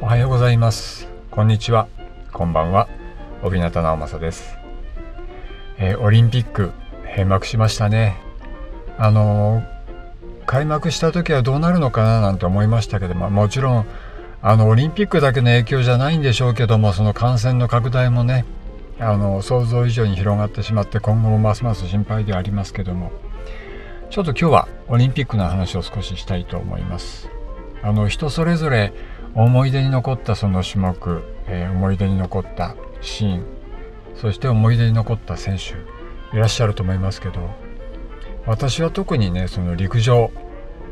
おはようございます。こんにちは。こんばんは。帯名直政です、えー、オリンピック閉幕しましたね。あのー、開幕した時はどうなるのかな？なんて思いましたけどももちろんあのオリンピックだけの影響じゃないんでしょうけどもその感染の拡大もねあの想像以上に広がってしまって今後もますます心配ではありますけどもちょっと今日はオリンピックの話を少ししたいと思います。あの人それぞれ思い出に残ったその種目、えー、思い出に残ったシーンそして思い出に残った選手いらっしゃると思いますけど私は特にねその陸上、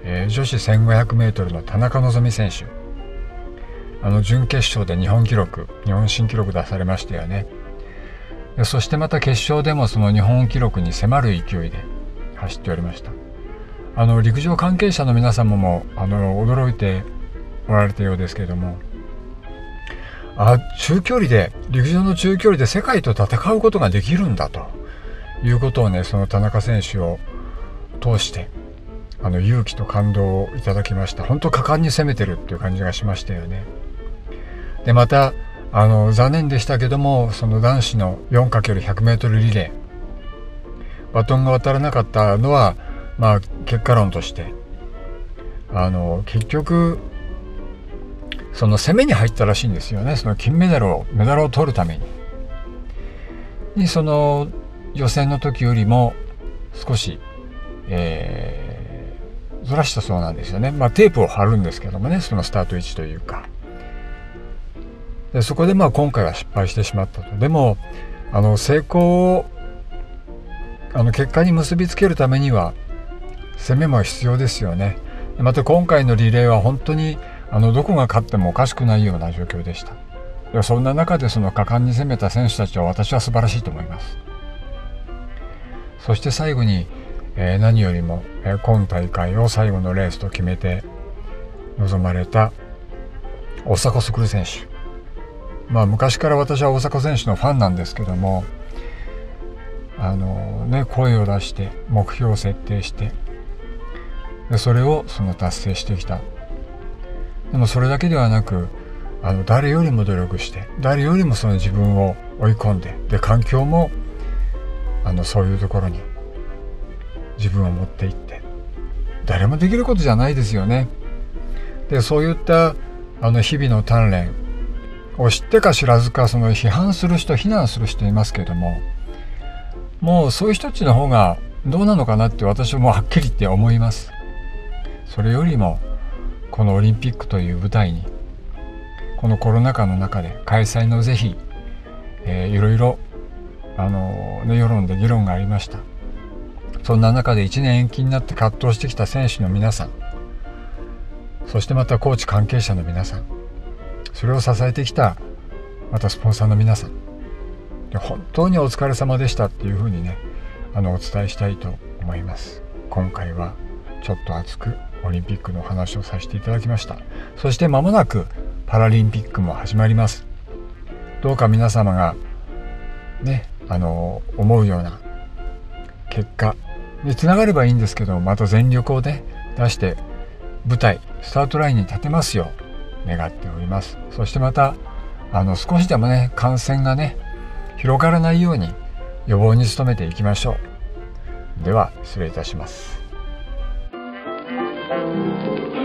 えー、女子 1500m の田中希実選手あの準決勝で日本記録日本新記録出されましたよね。そしてまた決勝でもその日本記録に迫る勢いで走っておりました。あの陸上関係者の皆様もあの驚いておられたようですけれども。あ中距離で陸上の中距離で世界と戦うことができるんだと。いうことをねその田中選手を通してあの勇気と感動をいただきました。本当果敢に攻めてるっていう感じがしましたよね。でまたあの残念でしたけどもその男子の 4×100m リレーバトンが渡らなかったのはまあ結果論としてあの結局その攻めに入ったらしいんですよねその金メダルをメダルを取るために。にその予選の時よりも少し、えー、ずらしたそうなんですよね。まあテープを貼るんですけどもねそのスタート位置というか。でそこでまあ今回は失敗してしまったと。でもあの成功をあの結果に結びつけるためには攻めも必要ですよね。また今回のリレーは本当にあのどこが勝ってもおかしくないような状況でした。でそんな中でその果敢に攻めた選手たちは私は素晴らしいと思います。そして最後に、えー、何よりも、えー、今大会を最後のレースと決めて臨まれた大迫傑選手。まあ昔から私は大迫選手のファンなんですけどもあのね声を出して目標を設定してでそれをその達成してきた。でもそれだけではなくあの誰よりも努力して誰よりもその自分を追い込んでで環境もあのそういうところに自分を持っていって誰もできることじゃないですよね。でそういったあの日々の鍛錬を知ってか知らずかその批判する人非難する人いますけどももうそういう人たちの方がどうなのかなって私はもうはっきり言って思います。それよりもこのオリンピックという舞台にこのコロナ禍の中で開催の是非、えー、いろいろあの、ね、世論で議論がありました。そんな中で1年延期になって葛藤してきた選手の皆さんそしてまたコーチ関係者の皆さんそれを支えてきたまたスポンサーの皆さんで本当にお疲れ様でしたっていうふうにねあのお伝えしたいと思います。今回はちょっと熱くオリンピックの話をさせていただきました。そして間もなくパラリンピックも始まります。どうか皆様がねあの思うような結果につながればいいんですけどまた全力をね出して舞台スタートラインに立てますよう願っております。そしてまたあの少しでもね感染がね広がらないように予防に努めていきましょう。では失礼いたします。Música